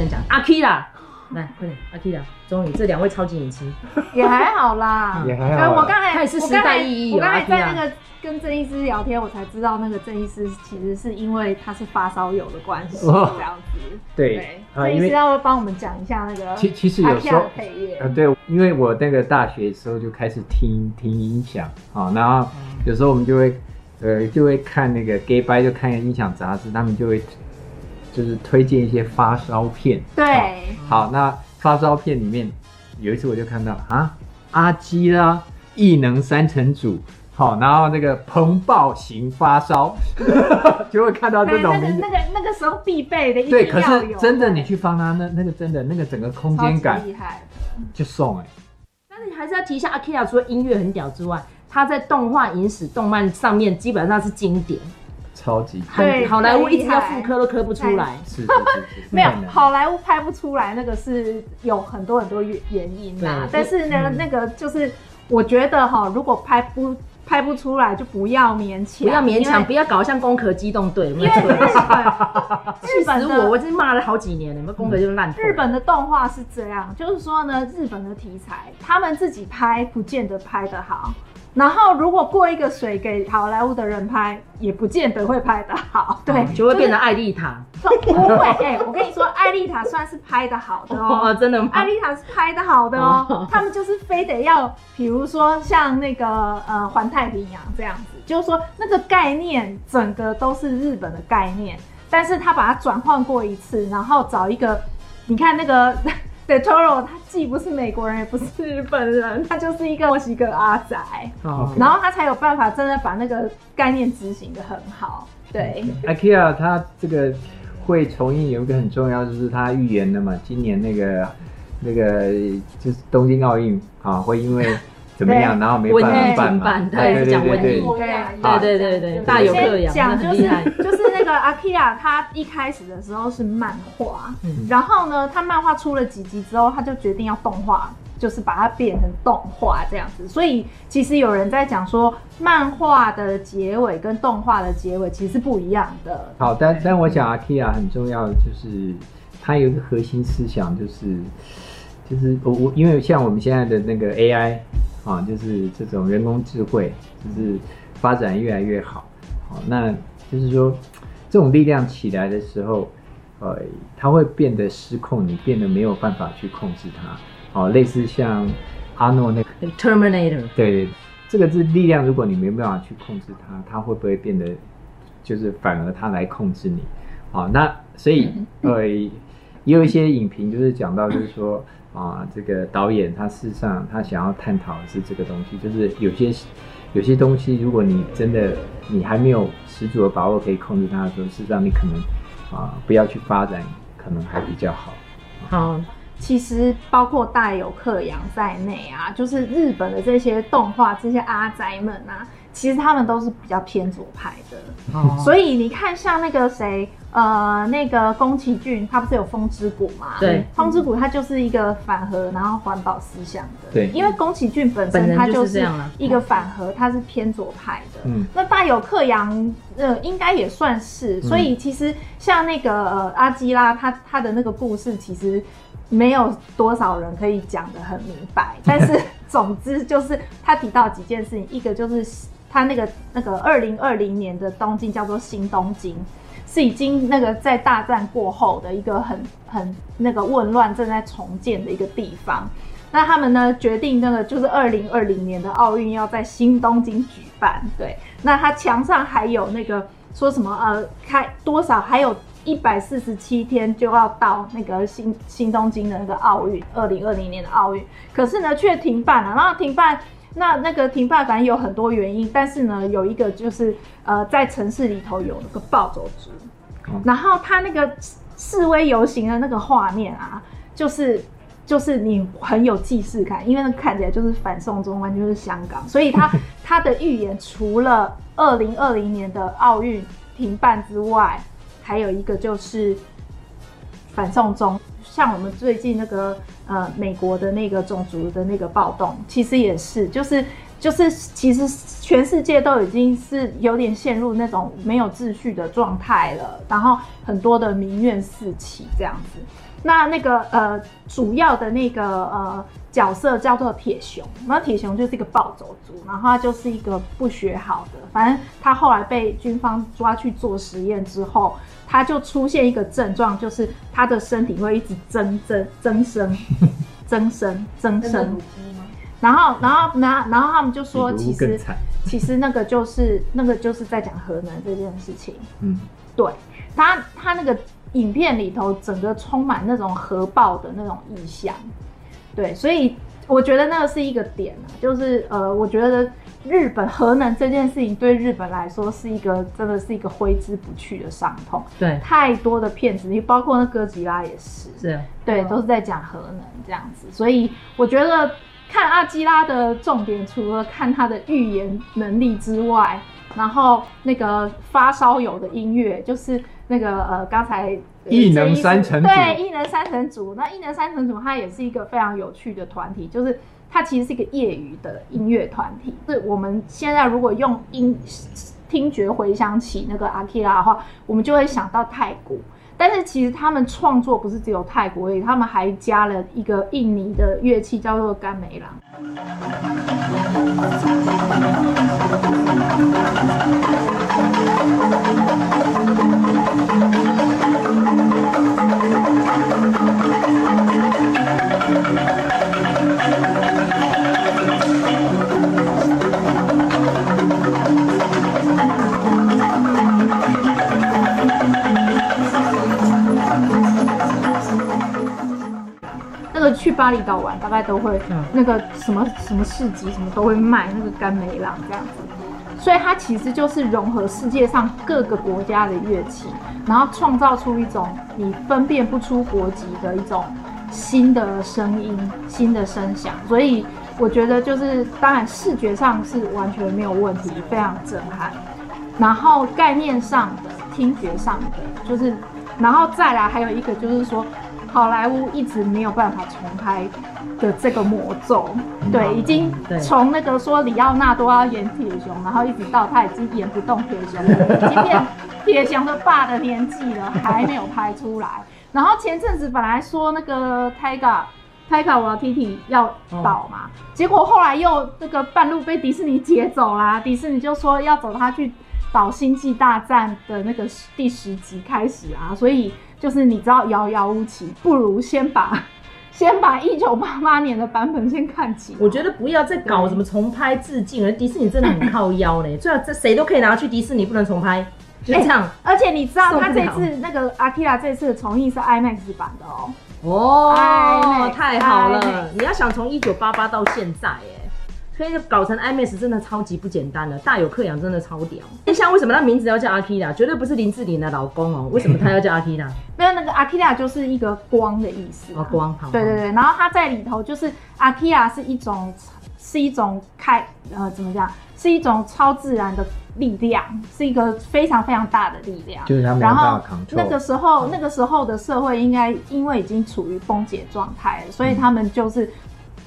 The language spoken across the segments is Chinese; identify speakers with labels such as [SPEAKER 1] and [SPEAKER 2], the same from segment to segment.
[SPEAKER 1] 人讲。阿 Kira，来快点阿 Kira，终于这两位超级影星。
[SPEAKER 2] 也还好啦，
[SPEAKER 3] 也还好。
[SPEAKER 2] 我刚才
[SPEAKER 1] 他也是时代意义，
[SPEAKER 2] 我刚才在那个跟郑医师聊天，我才知道那个郑医师其实是因为他是发烧友的关系这样子。
[SPEAKER 3] 对，
[SPEAKER 2] 郑医师要帮我们讲一下那个
[SPEAKER 3] 其其实有时候配乐，呃，对，因为我那个大学的时候就开始听听音响啊，然后有时候我们就会呃就会看那个 Gay Bye 就看音响杂志，他们就会。就是推荐一些发烧片，
[SPEAKER 2] 对，
[SPEAKER 3] 好，那发烧片里面有一次我就看到啊，阿基拉异能三成组，好，然后那个澎爆型发烧，就会看到这种
[SPEAKER 2] 那个那个那个时候必备的，
[SPEAKER 3] 对，可是真的你去放它那那个真的那个整个空间感
[SPEAKER 2] 厉害，
[SPEAKER 3] 就送哎、欸，
[SPEAKER 1] 但是你还是要提一下阿 Kira 除了音乐很屌之外，他在动画、影史、动漫上面基本上是经典。
[SPEAKER 3] 超级
[SPEAKER 1] 对，好莱坞一直要复刻都刻不出来，
[SPEAKER 3] 是是是，
[SPEAKER 2] 没有好莱坞拍不出来，那个是有很多很多原原因的。但是呢，那个就是我觉得哈，如果拍不拍不出来，就不要勉强，
[SPEAKER 1] 不要勉强，不要搞像《攻壳机动队》。因为日本，日本的我，我真骂了好几年了，你们攻壳就烂。
[SPEAKER 2] 日本的动画是这样，就是说呢，日本的题材他们自己拍不见得拍得好。然后，如果过一个水给好莱坞的人拍，也不见得会拍得好，对，
[SPEAKER 1] 就会变成艾丽塔。
[SPEAKER 2] 不会，哎，我跟你说，艾丽塔算是拍得好 的哦，
[SPEAKER 1] 真的吗？
[SPEAKER 2] 艾丽塔是拍得好的哦，他们就是非得要，比如说像那个呃环太平洋这样子，就是说那个概念整个都是日本的概念，但是他把它转换过一次，然后找一个，你看那个。Toro 他既不是美国人，也不是日本人，他就是一个墨西哥阿仔，oh, okay. 然后他才有办法真的把那个概念执行得很好。对
[SPEAKER 3] ，IKEA 他这个会重映有一个很重要，就是他预言的嘛，今年那个那个就是东京奥运啊，会因为。怎么样然后没办法版
[SPEAKER 1] 嘛对讲问题对。对对对大有课
[SPEAKER 2] 讲就是 就是那个阿 kia 他一开始的时候是漫画嗯。然后呢他漫画出了几集之后他就决定要动画就是把它变成动画这样子。所以其实有人在讲说漫画的结尾跟动画的结尾其实是不一样的。
[SPEAKER 3] 好但但我讲阿 kia 很重要就是他有一个核心思想就是就是我我因为像我们现在的那个 ai 啊，就是这种人工智慧，就是发展越来越好。好，那就是说，这种力量起来的时候，呃，它会变得失控，你变得没有办法去控制它。好，类似像阿诺那个
[SPEAKER 1] Terminator，
[SPEAKER 3] 对，这个是力量，如果你没办法去控制它，它会不会变得就是反而它来控制你？好，那所以呃，也有一些影评就是讲到，就是说。啊，这个导演他事实上他想要探讨的是这个东西，就是有些有些东西，如果你真的你还没有十足的把握可以控制它的时候，事实上你可能啊不要去发展，可能还比较好。
[SPEAKER 2] 好，其实包括大友克洋在内啊，就是日本的这些动画这些阿宅们啊。其实他们都是比较偏左派的，哦、所以你看，像那个谁，呃，那个宫崎骏，他不是有《风之谷》吗？
[SPEAKER 1] 对，《
[SPEAKER 2] 风之谷》它就是一个反核，然后环保思想的。
[SPEAKER 3] 对，
[SPEAKER 2] 因为宫崎骏本身他就是一个反核，他是偏左派的。嗯，那大有克洋，呃，应该也算是。所以其实像那个呃阿基拉，他他的那个故事，其实没有多少人可以讲得很明白。但是 总之就是他提到几件事情，一个就是。他那个那个二零二零年的东京叫做新东京，是已经那个在大战过后的一个很很那个混乱正在重建的一个地方。那他们呢决定那个就是二零二零年的奥运要在新东京举办。对，那他墙上还有那个说什么呃开多少还有一百四十七天就要到那个新新东京的那个奥运，二零二零年的奥运，可是呢却停办了，然后停办。那那个停办反正有很多原因，但是呢，有一个就是呃，在城市里头有那个暴走族，嗯、然后他那个示威游行的那个画面啊，就是就是你很有既视感，因为那看起来就是反送中，完全就是香港，所以他 他的预言除了二零二零年的奥运停办之外，还有一个就是反送中。像我们最近那个呃美国的那个种族的那个暴动，其实也是，就是就是其实全世界都已经是有点陷入那种没有秩序的状态了，然后很多的民怨四起这样子。那那个呃主要的那个呃角色叫做铁熊，那铁熊就是一个暴走族，然后他就是一个不学好的，反正他后来被军方抓去做实验之后，他就出现一个症状，就是他的身体会一直增增增生，增 生增生。然后，然后，然后，然后他们就说，其实，其实那个就是那个就是在讲核能这件事情。嗯，对，他他那个影片里头整个充满那种核爆的那种意象。对，所以我觉得那个是一个点啊，就是呃，我觉得日本核能这件事情对日本来说是一个真的是一个挥之不去的伤痛。
[SPEAKER 1] 对，
[SPEAKER 2] 太多的片子，你包括那哥吉拉也是，
[SPEAKER 1] 是，
[SPEAKER 2] 对，都是在讲核能这样子，所以我觉得。看阿基拉的重点，除了看他的预言能力之外，然后那个发烧友的音乐，就是那个呃刚才
[SPEAKER 3] 异能三成组，
[SPEAKER 2] 对，异能三成组。那异能三成组它也是一个非常有趣的团体，就是它其实是一个业余的音乐团体。是我们现在如果用音听觉回想起那个阿基拉的话，我们就会想到泰国。但是其实他们创作不是只有泰国，他们还加了一个印尼的乐器，叫做甘美朗。巴厘岛玩，大概都会那个什么什么市集，什么都会卖那个甘梅朗这样子，所以它其实就是融合世界上各个国家的乐器，然后创造出一种你分辨不出国籍的一种新的声音、新的声响。所以我觉得就是，当然视觉上是完全没有问题，非常震撼。然后概念上的、听觉上的，就是，然后再来还有一个就是说。好莱坞一直没有办法重拍的这个魔咒，对，已经从那个说李奥纳多要演铁熊，然后一直到他已经演不动铁熊了，已经变铁雄的爸的年纪了，还没有拍出来。然后前阵子本来说那个 Taika Taika Waititi 要倒嘛，结果后来又那个半路被迪士尼接走啦，迪士尼就说要走他去导星际大战的那个第十集开始啊，所以。就是你知道遥遥无期，不如先把 先把一九八八年的版本先看起。
[SPEAKER 1] 我觉得不要再搞什么重拍致敬了，迪士尼真的很靠腰嘞。最好这谁都可以拿去迪士尼，不能重拍，就这样。欸、
[SPEAKER 2] 而且你知道他这次那个阿基拉这次的重映是 IMAX 版的哦。
[SPEAKER 1] 哦，IMAX, 太好了！IMAX 你要想从一九八八到现在，哎。所以搞成 IMAX 真的超级不简单了，大有克洋真的超屌。那像为什么他名字要叫阿基拉？绝对不是林志玲的老公哦、喔。为什么他要叫阿基拉？
[SPEAKER 2] 没有那个阿基拉就是一个光的意思。
[SPEAKER 1] 哦，光好。
[SPEAKER 2] 对对对，然后他在里头就是阿基拉是一种是一种开呃怎么讲？是一种超自然的力量，是一个非常非常大的力量。
[SPEAKER 3] 就是他们
[SPEAKER 2] 然后那个时候那个时候的社会应该因为已经处于崩解状态了，所以他们就是。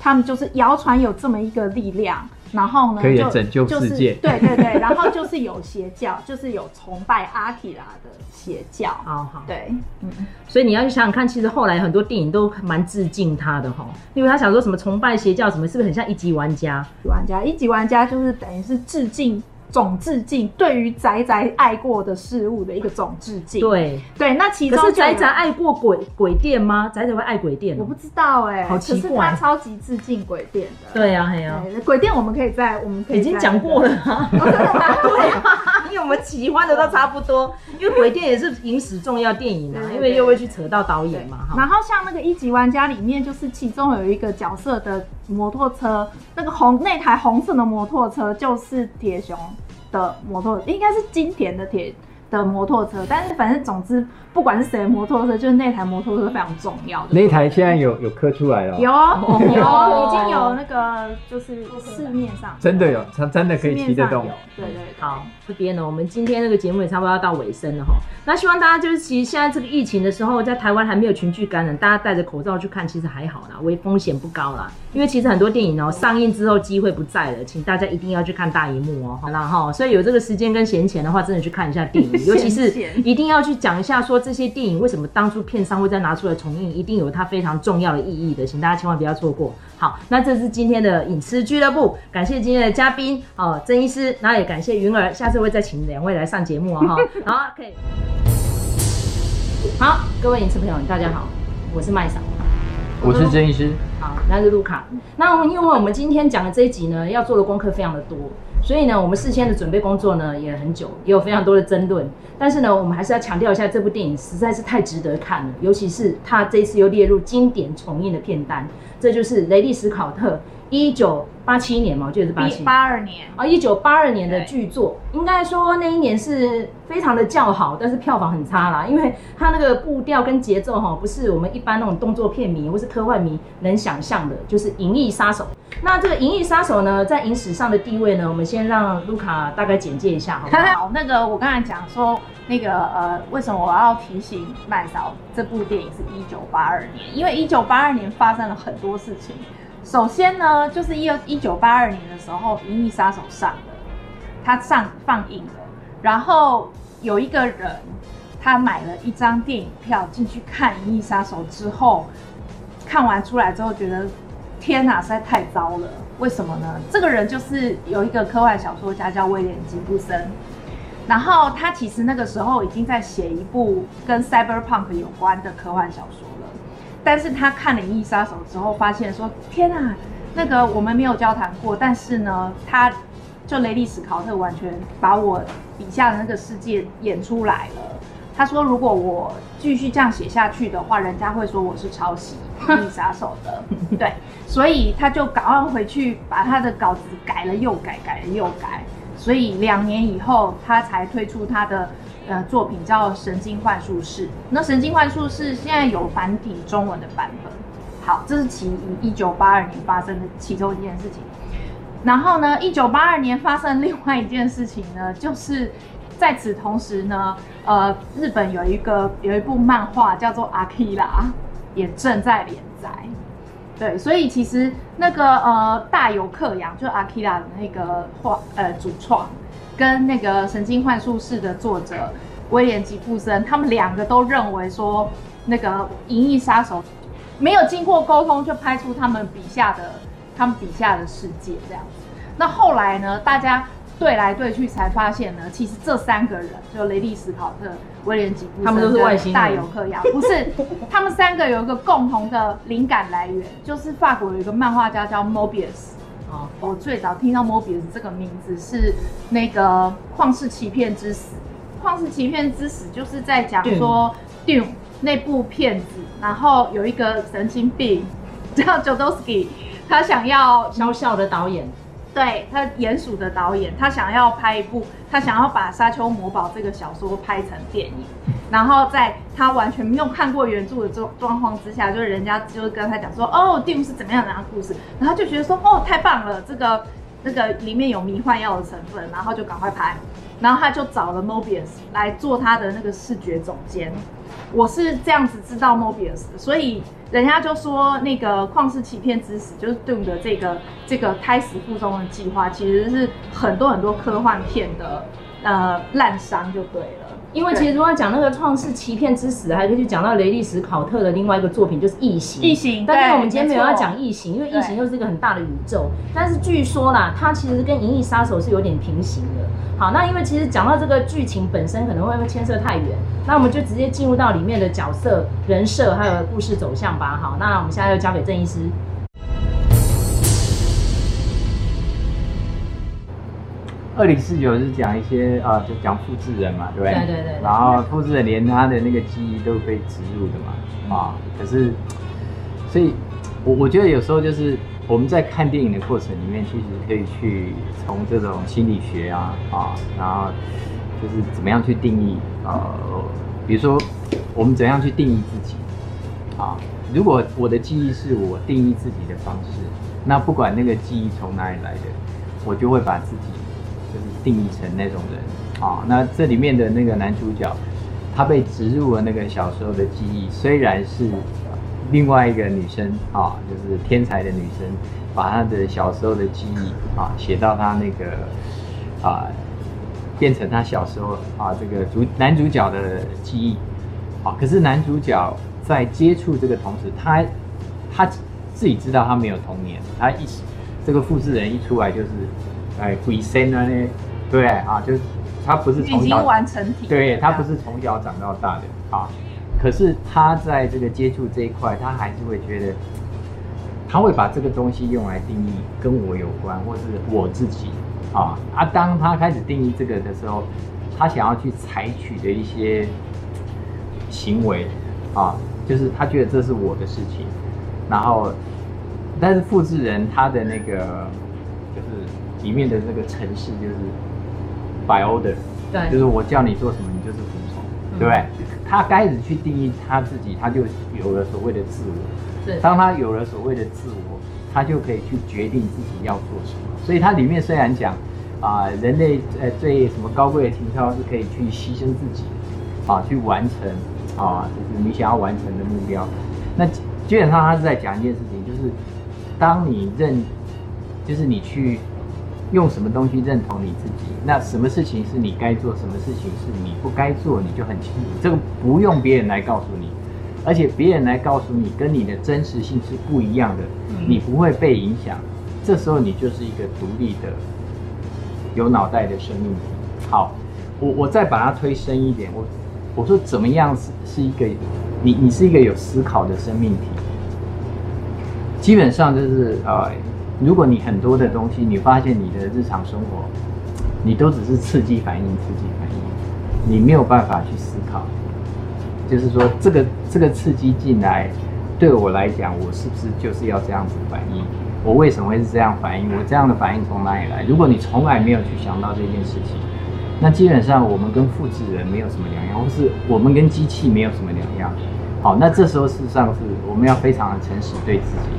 [SPEAKER 2] 他们就是谣传有这么一个力量，然后呢，
[SPEAKER 3] 可以拯救世界。
[SPEAKER 2] 就是、对对对，然后就是有邪教，就是有崇拜阿提拉的邪教。
[SPEAKER 1] 好好，
[SPEAKER 2] 对，嗯，
[SPEAKER 1] 所以你要去想想看，其实后来很多电影都蛮致敬他的哈，因为他想说什么崇拜邪教什么，是不是很像一级玩家？
[SPEAKER 2] 玩家一级玩家就是等于是致敬。总致敬，对于宅宅爱过的事物的一个总致敬。
[SPEAKER 1] 对
[SPEAKER 2] 对，那其中
[SPEAKER 1] 可是宅宅爱过鬼鬼店吗？宅宅会爱鬼店？
[SPEAKER 2] 我不知道哎、欸，
[SPEAKER 1] 好奇怪。
[SPEAKER 2] 他超级致敬鬼店的。
[SPEAKER 1] 对呀、啊，对呀、啊。
[SPEAKER 2] 鬼店我们可以在我们可以
[SPEAKER 1] 已经讲过了吗？对啊，因为我们喜欢的都差不多。因为鬼店也是影史重要电影啊，因为又会去扯到导演嘛。
[SPEAKER 2] 然后像那个一级玩家里面，就是其中有一个角色的摩托车，那个红那台红色的摩托车就是铁熊的摩托应该是金田的铁的摩托车，但是反正总之不管是谁的摩托车，就是那台摩托车非常重要的。
[SPEAKER 3] 那台现在有有刻出来了，
[SPEAKER 2] 有有已经有那个就是市面上
[SPEAKER 3] 真的有，它真的可以骑得动。
[SPEAKER 2] 对对，
[SPEAKER 1] 好，这边呢，我们今天这个节目也差不多要到尾声了哈。那希望大家就是，其实现在这个疫情的时候，在台湾还没有群聚感染，大家戴着口罩去看，其实还好啦，危风险不高啦。因为其实很多电影哦、喔、上映之后机会不在了，请大家一定要去看大荧幕哦。好啦哈，所以有这个时间跟闲钱的话，真的去看一下电影。尤其是一定要去讲一下，说这些电影为什么当初片商会再拿出来重映，一定有它非常重要的意义的，请大家千万不要错过。好，那这是今天的影视俱乐部，感谢今天的嘉宾哦，曾医师，然后也感谢云儿，下次会再请两位来上节目哦。好，可以。好，各位影视朋友，大家好，我是麦嫂，
[SPEAKER 3] 我是曾医师，
[SPEAKER 1] 好，那是卢卡。那因为我们今天讲的这一集呢，要做的功课非常的多。所以呢，我们事先的准备工作呢也很久，也有非常多的争论。但是呢，我们还是要强调一下，这部电影实在是太值得看了，尤其是它这次又列入经典重映的片单，这就是雷利·斯考特。一九八七年嘛，我记得是八七
[SPEAKER 2] 八二年
[SPEAKER 1] 啊，一九八二年的巨作，应该说那一年是非常的叫好，但是票房很差啦，因为它那个步调跟节奏哈，不是我们一般那种动作片迷或是科幻迷能想象的，就是《银翼杀手》。那这个《银翼杀手》呢，在影史上的地位呢，我们先让卢卡大概简介一下好不好？
[SPEAKER 2] 好，那个我刚才讲说那个呃，为什么我要提醒麦嫂这部电影是一九八二年？因为一九八二年发生了很多事情。首先呢，就是一一九八二年的时候，《银翼杀手》上了，他上放映了，然后有一个人，他买了一张电影票进去看《银翼杀手》之后，看完出来之后觉得，天哪，实在太糟了。为什么呢？这个人就是有一个科幻小说家叫威廉吉布森，然后他其实那个时候已经在写一部跟 cyberpunk 有关的科幻小说。但是他看了《银翼杀手》之后，发现说：“天啊，那个我们没有交谈过，但是呢，他就雷利·史考特完全把我笔下的那个世界演出来了。他说，如果我继续这样写下去的话，人家会说我是抄袭《银翼杀手》的。对，所以他就赶快回去把他的稿子改了又改，改了又改。所以两年以后，他才推出他的。”呃，作品叫《神经幻术士》。那《神经幻术士》现在有繁体中文的版本。好，这是其一，一九八二年发生的其中一件事情。然后呢，一九八二年发生另外一件事情呢，就是在此同时呢，呃，日本有一个有一部漫画叫做《阿基拉》，也正在连载。对，所以其实那个呃大友克洋就阿基拉的那个画呃主创。跟那个《神经幻术士》的作者威廉吉布森，他们两个都认为说，那个《银翼杀手》没有经过沟通就拍出他们笔下的他们笔下的世界这样子。那后来呢，大家对来对去才发现呢，其实这三个人就雷利·史考特、威廉吉布森，他们都是外星，大友克洋，不是，他们三个有一个共同的灵感来源，就是法国有一个漫画家叫 Mobius。我最早听到 Mobius 这个名字是那个《旷世欺骗之死》，《旷世欺骗之死》就是在讲说 Dune 那部片子，然后有一个神经病叫 Jodorowsky，他想要
[SPEAKER 1] 小小的导演。
[SPEAKER 2] 对，他鼹鼠的导演，他想要拍一部，他想要把《沙丘魔堡》这个小说拍成电影，然后在他完全没有看过原著的状状况之下，就是人家就是跟他讲说，哦电影是怎么样的样的故事，然后就觉得说，哦，太棒了，这个那个里面有迷幻药的成分，然后就赶快拍，然后他就找了 Mobius 来做他的那个视觉总监。我是这样子知道 Mobius，所以。人家就说那个《旷世欺骗之死》就是 Doom 的这个这个胎死腹中的计划，其实是很多很多科幻片的呃滥觴就对了。
[SPEAKER 1] 因为其实如果讲那个《创世欺骗之死》，还可以去讲到雷利·史考特的另外一个作品，就是《异形》。
[SPEAKER 2] 异形，
[SPEAKER 1] 但是我们今天没有要讲异形，因为异形又是一个很大的宇宙。但是据说啦，它其实跟《银翼杀手》是有点平行的。好，那因为其实讲到这个剧情本身可能会牵涉太远，那我们就直接进入到里面的角色、人设还有故事走向吧。好，那我们现在就交给郑医师。
[SPEAKER 3] 二零四九是讲一些啊、呃，就讲复制人嘛，对不对？
[SPEAKER 1] 对对对，对。
[SPEAKER 3] 然后复制人连他的那个记忆都被植入的嘛，啊，可是，所以，我我觉得有时候就是。我们在看电影的过程里面，其实可以去从这种心理学啊啊，然后就是怎么样去定义呃，比如说我们怎样去定义自己啊？如果我的记忆是我定义自己的方式，那不管那个记忆从哪里来的，我就会把自己就是定义成那种人啊。那这里面的那个男主角，他被植入了那个小时候的记忆，虽然是。另外一个女生啊，就是天才的女生，把她的小时候的记忆啊写到她那个啊变成他小时候啊这个主男主角的记忆，啊，可是男主角在接触这个同时，他他自己知道他没有童年，他一这个复制人一出来就是哎鬼神啊那对啊，就是他不是从小
[SPEAKER 2] 已经完成体，
[SPEAKER 3] 对他不是从小长到大的啊，可是他在这个接触这一块，他还是会觉得。他会把这个东西用来定义跟我有关，或是我自己啊啊！当他开始定义这个的时候，他想要去采取的一些行为啊，就是他觉得这是我的事情。然后，但是复制人他的那个就是里面的那个城市就是 by order，对，就是我叫你做什么，你就是服从，嗯、对不对？他开始去定义他自己，他就有了所谓的自我。当他有了所谓的自我，他就可以去决定自己要做什么。所以它里面虽然讲啊，人类呃最什么高贵的情操是可以去牺牲自己啊，去完成啊，就是你想要完成的目标。那基本上他是在讲一件事情，就是当你认，就是你去用什么东西认同你自己，那什么事情是你该做，什么事情是你不该做，你就很清楚。这个不用别人来告诉你。而且别人来告诉你，跟你的真实性是不一样的，你不会被影响。这时候你就是一个独立的、有脑袋的生命体。好，我我再把它推深一点，我我说怎么样是是一个你你是一个有思考的生命体。基本上就是呃，如果你很多的东西，你发现你的日常生活，你都只是刺激反应、刺激反应，你没有办法去思考。就是说，这个这个刺激进来，对我来讲，我是不是就是要这样子反应？我为什么会是这样反应？我这样的反应从哪里来？如果你从来没有去想到这件事情，那基本上我们跟复制人没有什么两样，或是我们跟机器没有什么两样。好，那这时候事实上是我们要非常的诚实对自己，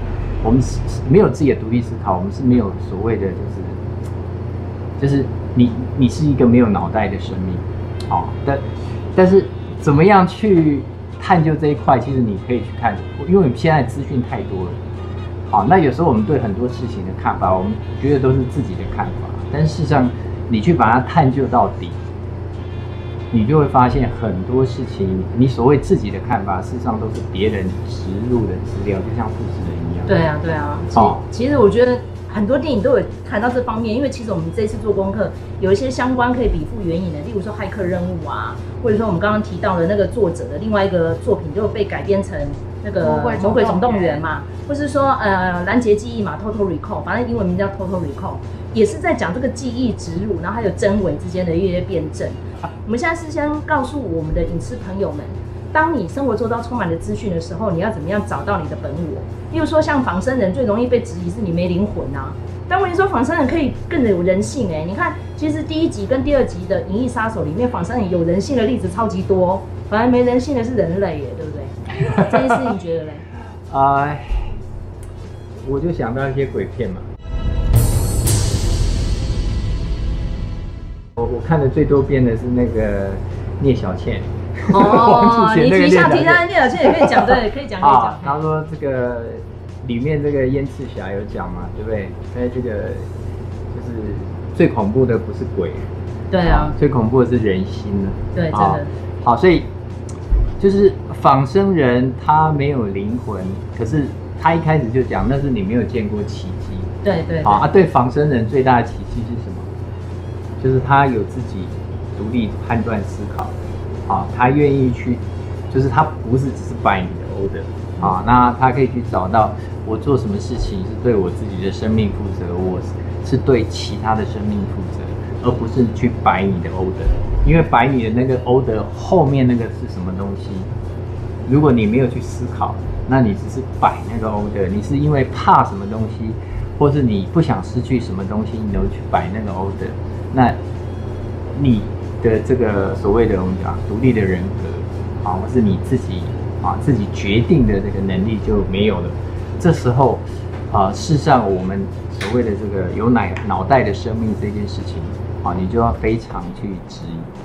[SPEAKER 3] 我们是没有自己的独立思考，我们是没有所谓的就是就是你你是一个没有脑袋的生命，好，但但是。怎么样去探究这一块？其实你可以去看，因为现在资讯太多了。好，那有时候我们对很多事情的看法，我们觉得都是自己的看法，但事实上，你去把它探究到底，你就会发现很多事情，你所谓自己的看法，事实上都是别人植入的资料，就像复制人一样。
[SPEAKER 1] 对啊，对啊。哦，其实我觉得。很多电影都有谈到这方面，因为其实我们这次做功课，有一些相关可以比附原影的，例如说《骇客任务》啊，或者说我们刚刚提到的那个作者的另外一个作品，就被改编成那个《魔鬼总动员》嘛，或是说呃《拦截记忆》嘛，《Total Recall》，反正英文名叫《Total Recall》，也是在讲这个记忆植入，然后还有真伪之间的一些辩证。我们现在是先告诉我们的影视朋友们。当你生活周遭充满了资讯的时候，你要怎么样找到你的本我？例如说，像仿生人最容易被质疑是你没灵魂啊。但问题说，仿生人可以更有人性哎、你看，其实第一集跟第二集的《银翼杀手》里面，仿生人有人性的例子超级多，反而没人性的是人类耶，对不对？这件事你觉得嘞？
[SPEAKER 3] 哎，我就想到一些鬼片嘛。我我看的最多遍的是那个聂小倩。
[SPEAKER 1] 哦，你提一下，提一下，聂小倩也可以讲，对，可以讲，可以讲。
[SPEAKER 3] 他说这个里面这个燕赤霞有讲嘛，对不对？在这个就是最恐怖的不是鬼，
[SPEAKER 1] 对啊，
[SPEAKER 3] 最恐怖的是人心呢。
[SPEAKER 1] 对，真的。
[SPEAKER 3] 好，所以就是仿生人他没有灵魂，可是他一开始就讲那是你没有见过奇迹。
[SPEAKER 1] 对对。
[SPEAKER 3] 好啊，对仿生人最大的奇迹是什么？就是他有自己独立判断思考。啊，他愿意去，就是他不是只是 by 你的 order 啊，那他可以去找到我做什么事情是对我自己的生命负责，我是对其他的生命负责，而不是去 by 你的 order，因为 by 你的那个 order 后面那个是什么东西？如果你没有去思考，那你只是 by 那个 order，你是因为怕什么东西，或是你不想失去什么东西，你都去 by 那个 order，那你。的这个所谓的我们讲独立的人格啊，或是你自己啊自己决定的这个能力就没有了。这时候啊，事实上我们所谓的这个有奶脑袋的生命这件事情啊，你就要非常去质疑。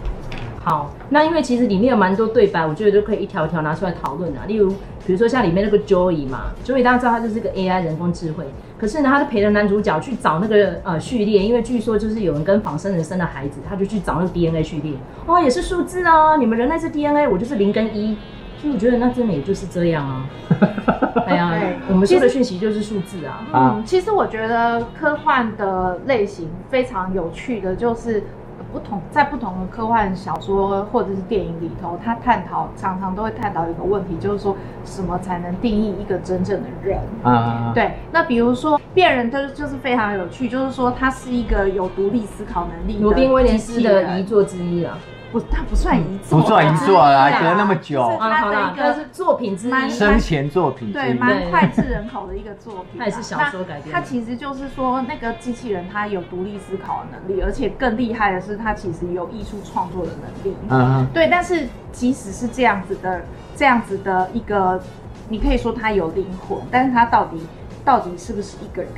[SPEAKER 1] 好，那因为其实里面有蛮多对白，我觉得都可以一条一条拿出来讨论啊。例如，比如说像里面那个 Joey 嘛，Joey 大家知道他就是个 AI 人工智慧，可是呢，他就陪着男主角去找那个呃序列，因为据说就是有人跟仿生人生的孩子，他就去找那个 DNA 序列，哦，也是数字啊，你们人类是 DNA，我就是零跟一，所以我觉得那真的也就是这样啊。哎呀，我们说的讯息就是数字啊。
[SPEAKER 2] 嗯，其实我觉得科幻的类型非常有趣的就是。不同在不同的科幻小说或者是电影里头，他探讨常常都会探讨一个问题，就是说什么才能定义一个真正的人啊？对，那比如说变人，就是就是非常有趣，就是说他是一个有独立思考能力的。
[SPEAKER 1] 罗宾威廉斯的遗作之一啊。
[SPEAKER 2] 不，他不算遗作，
[SPEAKER 3] 不算遗作啦，隔那么久，
[SPEAKER 2] 他的一个
[SPEAKER 1] 是作品之一，
[SPEAKER 3] 生前作品，
[SPEAKER 2] 对，蛮脍炙人口的一个作品。
[SPEAKER 1] 它也是小说改编。
[SPEAKER 2] 它其实就是说，那个机器人它有独立思考的能力，而且更厉害的是，它其实有艺术创作的能力。嗯，对。但是即使是这样子的，这样子的一个，你可以说它有灵魂，但是它到底到底是不是一个人？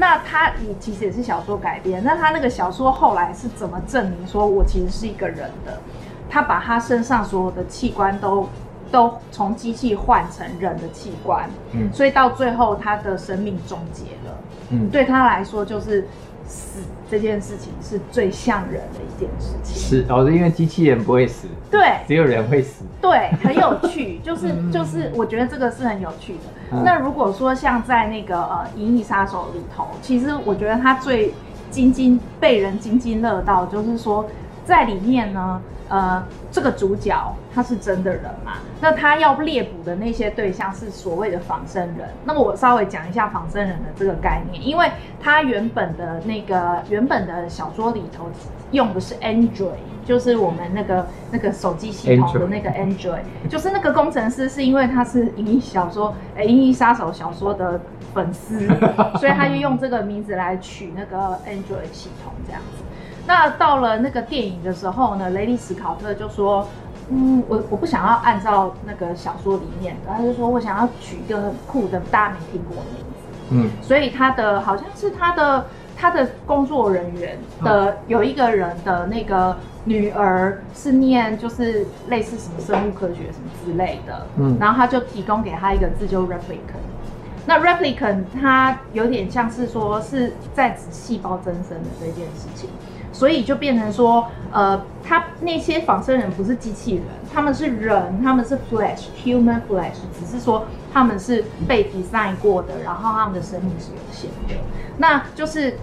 [SPEAKER 2] 那他你其实也是小说改编，那他那个小说后来是怎么证明说我其实是一个人的？他把他身上所有的器官都都从机器换成人的器官，嗯，所以到最后他的生命终结了，嗯，对他来说就是。死这件事情是最像人的一件事情。
[SPEAKER 3] 是哦，是因为机器人不会死，
[SPEAKER 2] 对，
[SPEAKER 3] 只有人会死。
[SPEAKER 2] 对，很有趣，就是就是，我觉得这个是很有趣的。嗯、那如果说像在那个呃《银翼杀手》里头，其实我觉得他最津津被人津津乐道，就是说在里面呢。呃，这个主角他是真的人嘛？那他要猎捕的那些对象是所谓的仿生人。那么我稍微讲一下仿生人的这个概念，因为他原本的那个原本的小说里头用的是 Android，就是我们那个那个手机系统的那个 Android，就是那个工程师是因为他是银翼小说，呃，银翼杀手小说的粉丝，所以他就用这个名字来取那个 Android 系统这样子。那到了那个电影的时候呢，雷利史考特就说：“嗯，我我不想要按照那个小说里面的，他就说我想要取一个很酷的大家没听过的名字。”嗯，所以他的好像是他的他的工作人员的有一个人的那个女儿是念就是类似什么生物科学什么之类的，嗯，然后他就提供给他一个字，就 replicant。那 replicant 它有点像是说是在指细胞增生的这件事情。所以就变成说，呃，他那些仿生人不是机器人，他们是人，他们是 flesh，human flesh，只是说他们是被 design 过的，然后他们的生命是有限的。那就是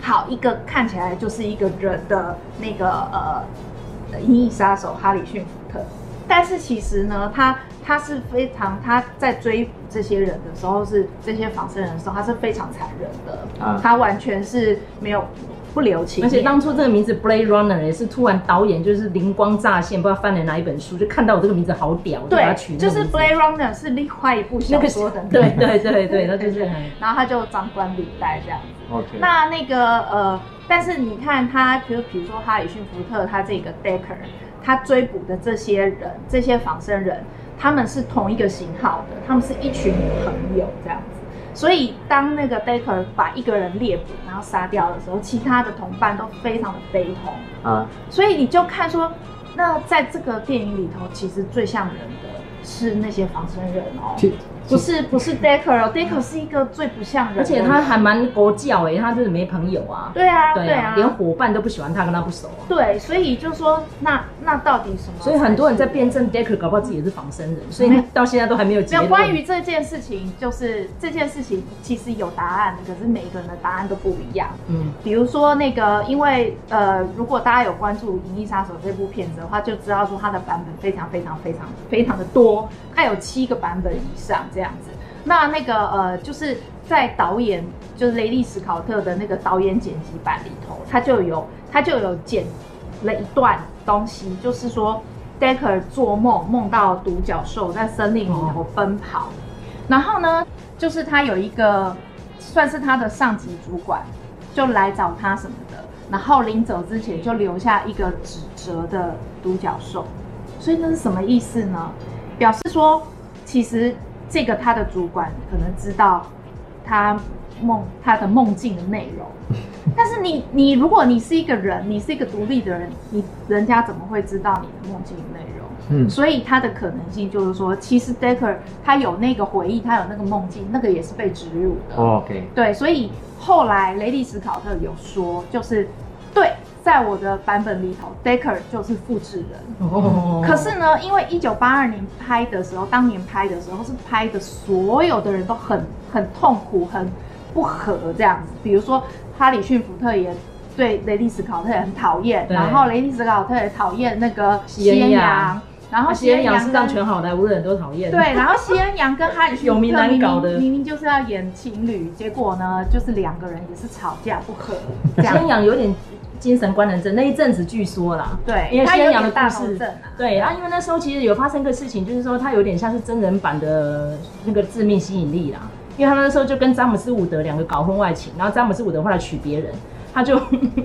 [SPEAKER 2] 好一个看起来就是一个人的那个呃，银翼杀手哈里逊福特，但是其实呢，他他是非常他在追捕这些人的时候，是这些仿生人的时候，他是非常残忍的，啊，他完全是没有。不留情，
[SPEAKER 1] 而且当初这个名字 Blade Runner 也是突然导演就是灵光乍现，不知道翻了哪一本书，就看到我这个名字好屌，对，他取就是
[SPEAKER 2] Blade Runner 是另外一部小说的，
[SPEAKER 1] 对对对对，那就是，
[SPEAKER 2] 然后他就张冠李戴这样子。
[SPEAKER 3] OK，
[SPEAKER 2] 那那个呃，但是你看他，比如比如说哈里逊福特他这个 Decker，他追捕的这些人，这些仿生人，他们是同一个型号的，他们是一群朋友这样子。所以，当那个 Decker 把一个人猎捕，然后杀掉的时候，其他的同伴都非常的悲痛啊。所以你就看说，那在这个电影里头，其实最像人的是那些仿生人哦。不是不是 Decker 哦，Decker 是一个最不像人，
[SPEAKER 1] 而且他还蛮狗叫哎，他就是没朋友啊。
[SPEAKER 2] 对啊，对啊，
[SPEAKER 1] 连伙伴都不喜欢他，跟他不熟。
[SPEAKER 2] 啊对，所以就说那那到底什么？
[SPEAKER 1] 所以很多人在辩证 Decker 搞不好自己也是仿生人，所以到现在都还没有结论。
[SPEAKER 2] 关于这件事情，就是这件事情其实有答案，可是每一个人的答案都不一样。嗯，比如说那个，因为呃，如果大家有关注《银翼杀手》这部片子的话，就知道说它的版本非常非常非常非常的多，它有七个版本以上这样子。那那个呃，就是在导演就是雷利史考特的那个导演剪辑版里头，他就有他就有剪了一段东西，就是说 Decker 做梦梦到独角兽在森林里头奔跑，然后呢，就是他有一个算是他的上级主管就来找他什么的，然后临走之前就留下一个纸折的独角兽，所以那是什么意思呢？表示说其实。这个他的主管可能知道他梦他的梦境的内容，但是你你如果你是一个人，你是一个独立的人，你人家怎么会知道你的梦境内容？嗯，所以他的可能性就是说，其实 Decker 他有那个回忆，他有那个梦境，那个也是被植入的。
[SPEAKER 3] Oh, OK，
[SPEAKER 2] 对，所以后来雷利斯考特有说，就是对，在我的版本里头，Decker 就是复制人。Oh. 可是呢，因为一九八二年拍的时候，当年拍的时候是拍的所有的人都很很痛苦，很不和这样子。比如说哈里逊福特也对雷利斯考特也很讨厌，然后雷利斯考特也讨厌那个西恩杨。然后西恩杨是让
[SPEAKER 1] 全好莱坞的人都讨厌。
[SPEAKER 2] 对，然后西恩杨跟哈里逊福特明明明明就是要演情侣，结果呢，就是两个人也是吵架不和。
[SPEAKER 1] 西恩杨有点精神官能症，那一阵子据说啦，
[SPEAKER 2] 对，
[SPEAKER 1] 因为西恩杨的大事，对，然后因为那时候其实有发生一个事情，就是说他有点像是真人版的那个致命吸引力啦，因为他那时候就跟詹姆斯伍德两个搞婚外情，然后詹姆斯伍德后来娶别人。他就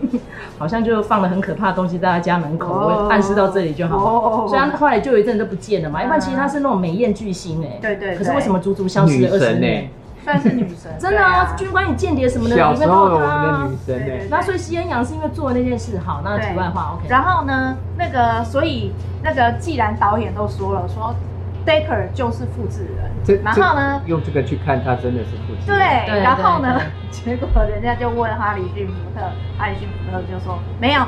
[SPEAKER 1] 好像就放了很可怕的东西在他家门口，我暗示到这里就好。所以他后来就有一阵都不见了嘛。要不然其实他是那种美艳巨星哎，
[SPEAKER 2] 对对。
[SPEAKER 1] 可是为什么足足消失了二十年？
[SPEAKER 2] 算是女神，
[SPEAKER 1] 真的啊，军官与间谍什么的里面都有他。
[SPEAKER 3] 女神哎。
[SPEAKER 1] 那所以西恩杨是因为做了那件事，好，那题外话 OK。
[SPEAKER 2] 然后呢，那个所以那个既然导演都说了说。Decker 就是复制人，然后呢，
[SPEAKER 3] 用这个去看他真的是复制
[SPEAKER 2] 人。对，然后呢，结果人家就问哈里逊福特，哈里逊福特就说没有，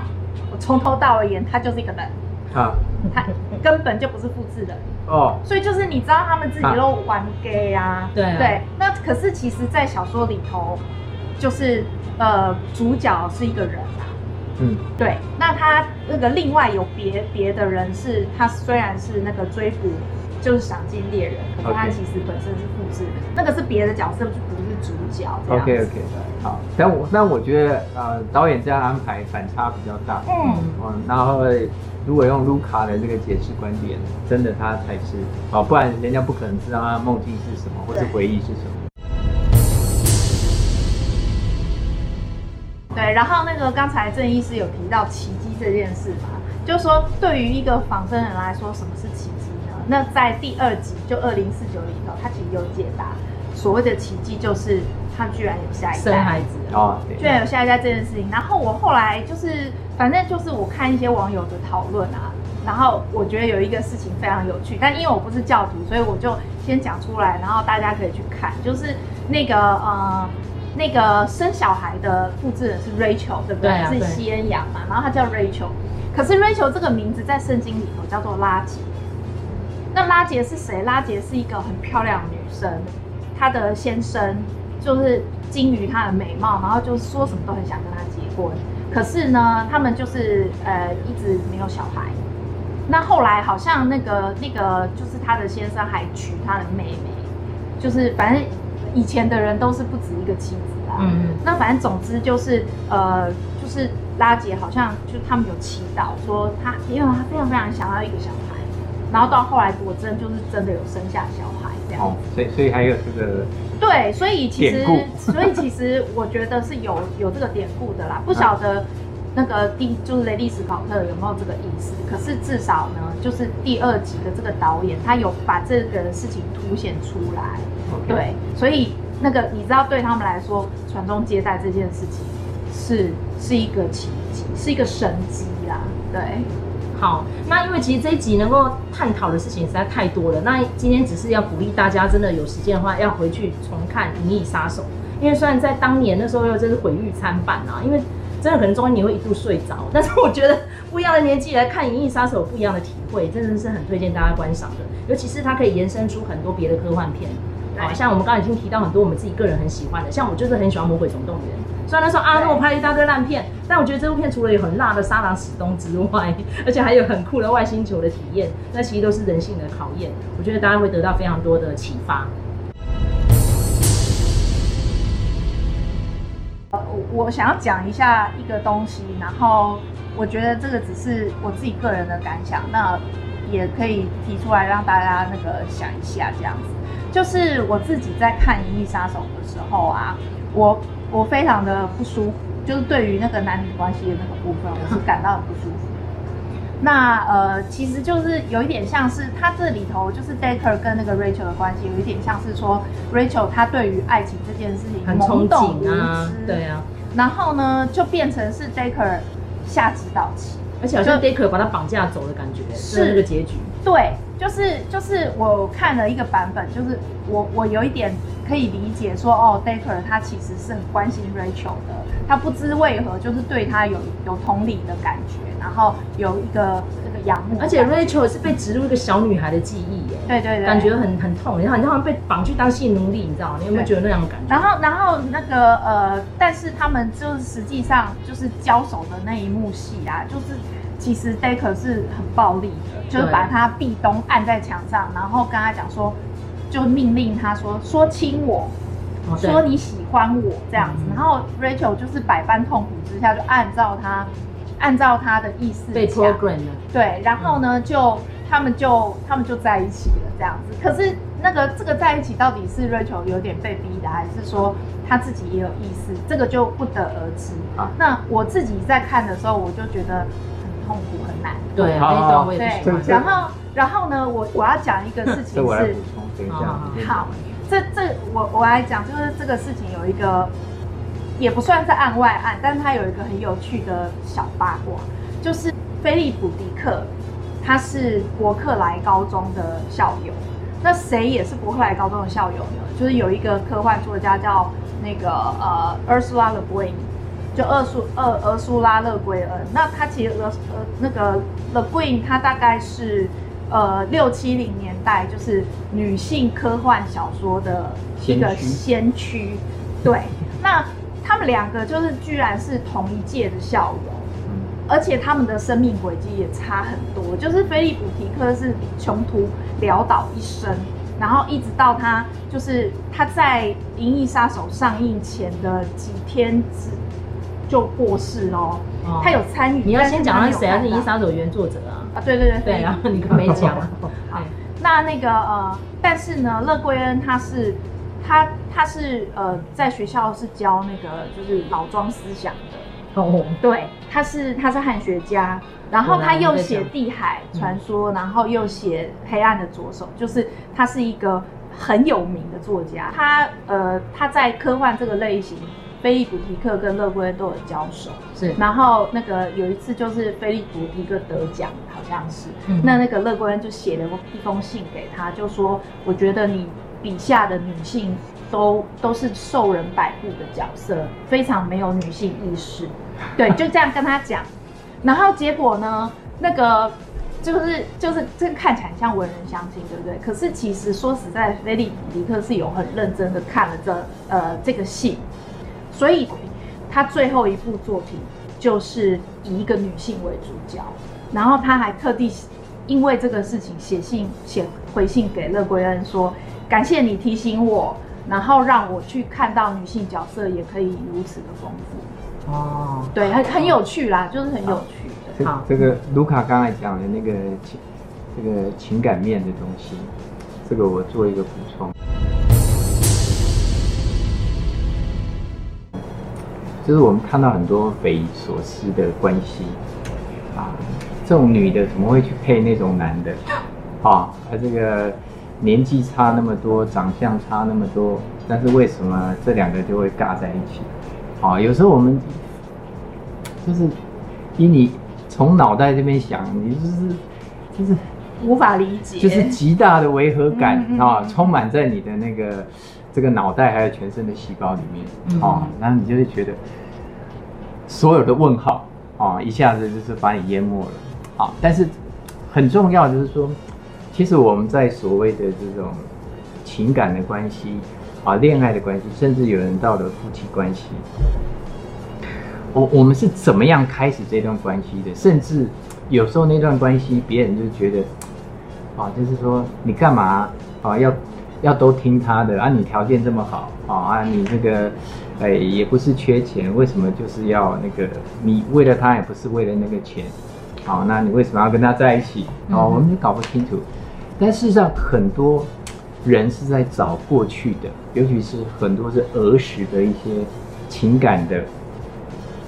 [SPEAKER 2] 我从头到尾演他就是一个人，啊，他根本就不是复制人哦。所以就是你知道他们自己都玩 gay 啊，
[SPEAKER 1] 对
[SPEAKER 2] 对。那可是其实，在小说里头，就是呃，主角是一个人啊，嗯，对。那他那个另外有别别的人是，他虽然是那个追捕。就是赏金猎人，可是他其实本身是复制，Okay. 那个是别的角色，就不是主角。
[SPEAKER 3] OK OK，好，但我但我觉得呃，导演这样安排反差比较大。嗯，嗯，然后如果用卢卡的这个解释观点，真的他才是哦，不然人家不可能知道他梦境是什么，或是回忆是什么。
[SPEAKER 2] 对，对，然后那个刚才郑医师有提到奇迹这件事嘛，就是说对于一个仿生人来说，什么是奇迹？那在第二集就二零四九里头，他其实有解答所谓的奇迹，就是他居然有下一代，
[SPEAKER 1] 生孩子
[SPEAKER 3] 哦，
[SPEAKER 2] 居然有下一代这件事情。然后我后来就是，反正就是我看一些网友的讨论啊，然后我觉得有一个事情非常有趣，但因为我不是教徒，所以我就先讲出来，然后大家可以去看，就是那个呃那个生小孩的复制人是 Rachel，对不对？对啊、是西恩杨嘛，然后他叫 Rachel，可是 Rachel 这个名字在圣经里头叫做拉结。那拉杰是谁？拉杰是一个很漂亮的女生，她的先生就是精于她的美貌，然后就说什么都很想跟她结婚。可是呢，他们就是呃一直没有小孩。那后来好像那个那个就是她的先生还娶她的妹妹，就是反正以前的人都是不止一个妻子啦。嗯。那反正总之就是呃就是拉杰好像就他们有祈祷说他，因为他非常非常想要一个小孩。然后到后来果真就是真的有生下小孩这样，哦，
[SPEAKER 3] 所以所以还有这个
[SPEAKER 2] 对，所以其实所以其实我觉得是有有这个典故的啦，不晓得那个第就是雷利史考特有没有这个意思，可是至少呢，就是第二集的这个导演他有把这个事情凸显出来.对，所以那个你知道对他们来说传宗接代这件事情是是一个奇迹，是一个神迹啦，对。
[SPEAKER 1] 好，那因为其实这一集能够探讨的事情实在太多了。那今天只是要鼓励大家，真的有时间的话，要回去重看《银翼杀手》。因为虽然在当年那时候又真是毁誉参半啊，因为真的可能中间你会一度睡着，但是我觉得不一样的年纪来看《银翼杀手》，不一样的体会，真的是很推荐大家观赏的。尤其是它可以延伸出很多别的科幻片，好像我们刚才已经提到很多我们自己个人很喜欢的，像我就是很喜欢《魔鬼总动员》。虽然他说啊，那我拍了一大堆烂片，但我觉得这部片除了有很辣的沙朗史东之外，而且还有很酷的外星球的体验，那其实都是人性的考验。我觉得大家会得到非常多的启发。
[SPEAKER 2] 我我想要讲一下一个东西，然后我觉得这个只是我自己个人的感想，那也可以提出来让大家那个想一下，这样子。就是我自己在看《银翼杀手》的时候啊，我。我非常的不舒服，就是对于那个男女关系的那个部分，我是感到很不舒服。那呃，其实就是有一点像是他这里头就是 Decker 跟那个 Rachel 的关系，有一点像是说 Rachel 她对于爱情这件事情
[SPEAKER 1] 很憧憬啊，对啊，
[SPEAKER 2] 然后呢就变成是 Decker 下指导棋，
[SPEAKER 1] 而且好像 Decker 把他绑架走的感觉，是那个结局。
[SPEAKER 2] 对，就是就是我看了一个版本，就是我我有一点可以理解说，哦，Decker 他其实是很关心 Rachel 的，他不知为何就是对他有有同理的感觉，然后有一个这个仰慕，
[SPEAKER 1] 而且 Rachel 是被植入一个小女孩的记忆耶，
[SPEAKER 2] 对对对，
[SPEAKER 1] 感觉很很痛，然后你好像被绑去当性奴隶，你知道吗？你有没有觉得那样的感觉？
[SPEAKER 2] 然后然后那个呃，但是他们就是实际上就是交手的那一幕戏啊，就是。其实 Decker 是很暴力的，就是把他壁咚按在墙上，然后跟他讲说，就命令他说说亲我，哦、说你喜欢我这样子，嗯、然后 Rachel 就是百般痛苦之下就按照他按照他的意思
[SPEAKER 1] 被 program 了，
[SPEAKER 2] 对，然后呢、嗯、就他们就他们就在一起了这样子。可是那个这个在一起到底是 Rachel 有点被逼的，还是说他自己也有意思？这个就不得而知。啊、那我自己在看的时候，我就觉得很。痛苦很难，
[SPEAKER 1] 对啊，对，
[SPEAKER 2] 对，然后，然后呢，我我要讲一个事情 是，好，这这我我来讲，就是这个事情有一个，也不算是案外案，但是它有一个很有趣的小八卦，就是菲利普迪克，他是伯克莱高中的校友，那谁也是伯克莱高中的校友呢？就是有一个科幻作家叫那个呃，Ursula Le Guin 就厄苏厄厄苏拉勒圭恩，那他其实呃呃那个 Le Guin 他大概是呃六七零年代就是女性科幻小说的一个先驱，对，那他们两个就是居然是同一届的校友，而且他们的生命轨迹也差很多，就是菲利普提克是穷途潦倒一生，然后一直到他就是他在《银翼杀手》上映前的几天之。就过世喽，他有参与。
[SPEAKER 1] 你要先讲他是谁啊？是《银翼杀手》原作者啊？
[SPEAKER 2] 啊，对对对
[SPEAKER 1] 对，然后 你可没讲。
[SPEAKER 2] 好，那那个呃，但是呢，乐桂恩他是他他是呃，在学校是教那个就是老庄思想的。哦，对，他是他是汉学家，然后他又写《地海传说》，然后又写《黑暗的左手》，就是他是一个很有名的作家。他呃，他在科幻这个类型。菲利普迪克跟勒圭恩都有交手，是。然后那个有一次就是菲利普迪克得奖，好像是。嗯、那那个勒圭恩就写了一封信给他，就说：“我觉得你笔下的女性都都是受人摆布的角色，非常没有女性意识。”对，就这样跟他讲。然后结果呢，那个就是就是这个看起来像文人相亲，对不对？可是其实说实在，菲利普迪克是有很认真的看了这呃这个信。所以，他最后一部作品就是以一个女性为主角，然后他还特地因为这个事情写信写回信给勒圭恩说，感谢你提醒我，然后让我去看到女性角色也可以如此的丰富。哦，对，很很有趣啦，就是很有趣的。
[SPEAKER 3] 好，这个卢卡刚才讲的那个情这个情感面的东西，这个我做一个补充。就是我们看到很多匪夷所思的关系啊，这种女的怎么会去配那种男的？啊，他这个年纪差那么多，长相差那么多，但是为什么这两个就会尬在一起？啊，有时候我们就是以你从脑袋这边想，你就是就是
[SPEAKER 2] 无法理解，
[SPEAKER 3] 就是极大的违和感啊，充满在你的那个。这个脑袋还有全身的细胞里面，嗯、哦，然后你就会觉得所有的问号啊、哦，一下子就是把你淹没了，啊、哦，但是很重要就是说，其实我们在所谓的这种情感的关系啊、恋爱的关系，甚至有人到了夫妻关系，我我们是怎么样开始这段关系的？甚至有时候那段关系，别人就觉得啊，就是说你干嘛啊要？要都听他的啊！你条件这么好啊！啊，你这个，哎，也不是缺钱，为什么就是要那个？你为了他，也不是为了那个钱，好，那你为什么要跟他在一起？哦，我们就搞不清楚。但事实上，很多人是在找过去的，尤其是很多是儿时的一些情感的，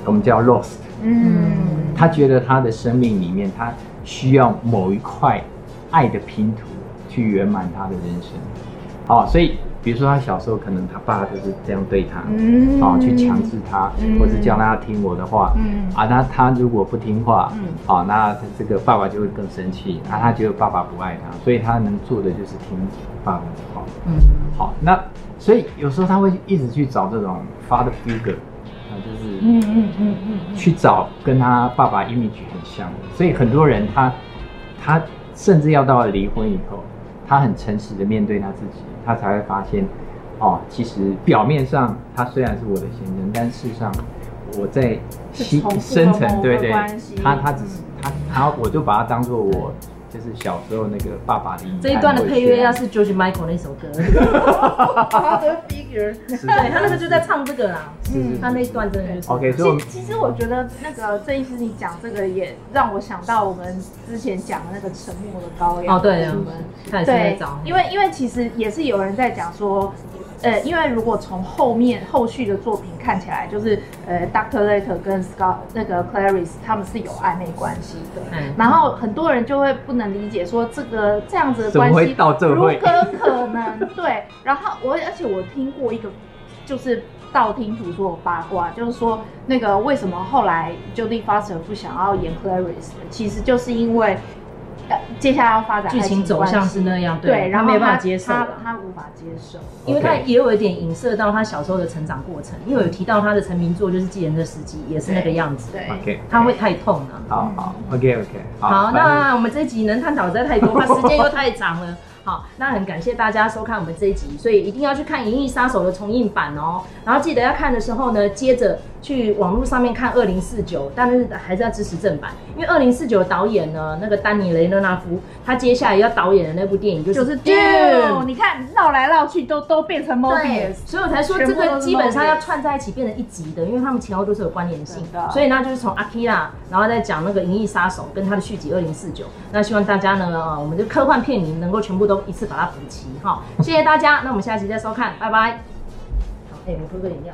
[SPEAKER 3] 我们叫 lost。嗯，他觉得他的生命里面，他需要某一块爱的拼图去圆满他的人生。哦，所以比如说他小时候可能他爸就是这样对他，嗯，哦，去强制他，嗯、或是叫他听我的话，嗯，啊，那他如果不听话，嗯，哦，那这个爸爸就会更生气，啊，他觉得爸爸不爱他，所以他能做的就是听爸爸的话，嗯，好，那所以有时候他会一直去找这种 father figure。就是，嗯嗯嗯嗯，去找跟他爸爸 image 很像的，所以很多人他他甚至要到了离婚以后，他很诚实的面对他自己，他才会发现，哦，其实表面上他虽然是我的先生，但事实上我在心深层对对，他他只是他，然后我就把他当做我。就是小时候那个爸爸的
[SPEAKER 1] 这一段的配乐，要是 George Michael 那首歌，Father Figure，对，他那个就在唱这个啦。嗯，他那一段真的就是。
[SPEAKER 3] OK，
[SPEAKER 2] 所以其实我觉得那个郑医师你讲这个也让我想到我们之前讲的那个沉默的羔羊。
[SPEAKER 1] 哦，对，我们对，
[SPEAKER 2] 因为因为其实也是有人在讲说。呃，因为如果从后面后续的作品看起来，就是呃，Doctor Later 跟 Scott 那个 Clarice 他们是有暧昧关系的，嗯，然后很多人就会不能理解说这个这样子的关系如何可能？对，然后我而且我听过一个就是道听途说的八卦，就是说那个为什么后来 Jodie Foster 不想要演 Clarice，其实就是因为。接下来要发展
[SPEAKER 1] 剧情走向是那样，对，
[SPEAKER 2] 对，然后
[SPEAKER 1] 他没办法接受，
[SPEAKER 2] 他他无法接受，
[SPEAKER 1] 因为他也有一点影射到他小时候的成长过程，因为有提到他的成名作就是《寄人的司机》，也是那个样子，
[SPEAKER 2] 对
[SPEAKER 3] ，OK，
[SPEAKER 1] 他会太痛了，
[SPEAKER 3] 好好，OK OK，
[SPEAKER 1] 好，那我们这一集能探讨的太多，怕时间又太长了。好，那很感谢大家收看我们这一集，所以一定要去看《银翼杀手》的重映版哦。然后记得要看的时候呢，接着去网络上面看《二零四九》，但是还是要支持正版，因为《二零四九》的导演呢，那个丹尼雷勒纳夫，他接下来要导演的那部电影就是《Dune》。
[SPEAKER 2] 你看绕来绕去都都变成 Morbius，
[SPEAKER 1] 所以我才说这个基本上要串在一起变成一集的，因为他们前后都是有关联性的。所以呢，就是从阿基拉，然后再讲那个《银翼杀手》跟他的续集《二零四九》。那希望大家呢，我们的科幻片名能够全部都一次把它补齐哈。谢谢大家，那我们下期再收看，拜拜。好，哎，我喝个饮料。